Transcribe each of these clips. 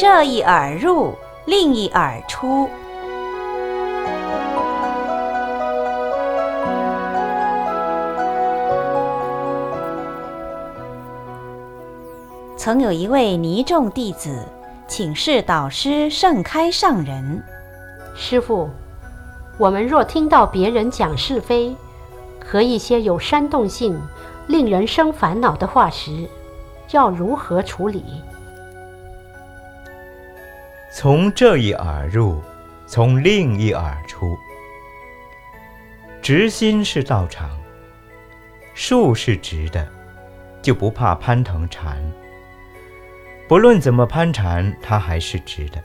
这一耳入，另一耳出。曾有一位尼众弟子，请示导师盛开上人：“师傅，我们若听到别人讲是非和一些有煽动性、令人生烦恼的话时，要如何处理？”从这一耳入，从另一耳出。直心是道场，树是直的，就不怕攀藤缠。不论怎么攀缠，它还是直的。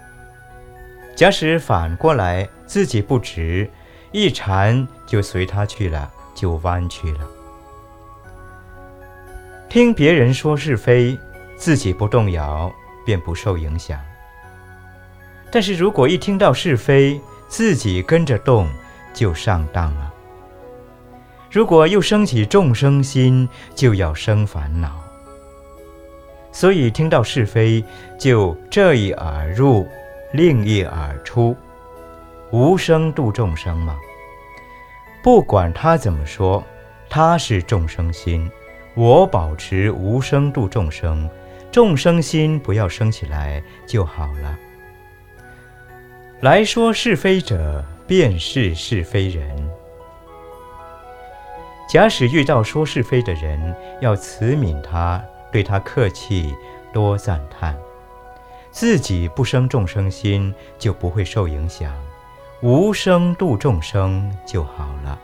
假使反过来，自己不直，一缠就随它去了，就弯曲了。听别人说是非，自己不动摇，便不受影响。但是如果一听到是非，自己跟着动，就上当了。如果又升起众生心，就要生烦恼。所以听到是非，就这一耳入，另一耳出，无声度众生嘛？不管他怎么说，他是众生心，我保持无声度众生，众生心不要生起来就好了。来说是非者，便是是非人。假使遇到说是非的人，要慈悯他。对他客气，多赞叹，自己不生众生心，就不会受影响，无声度众生就好了。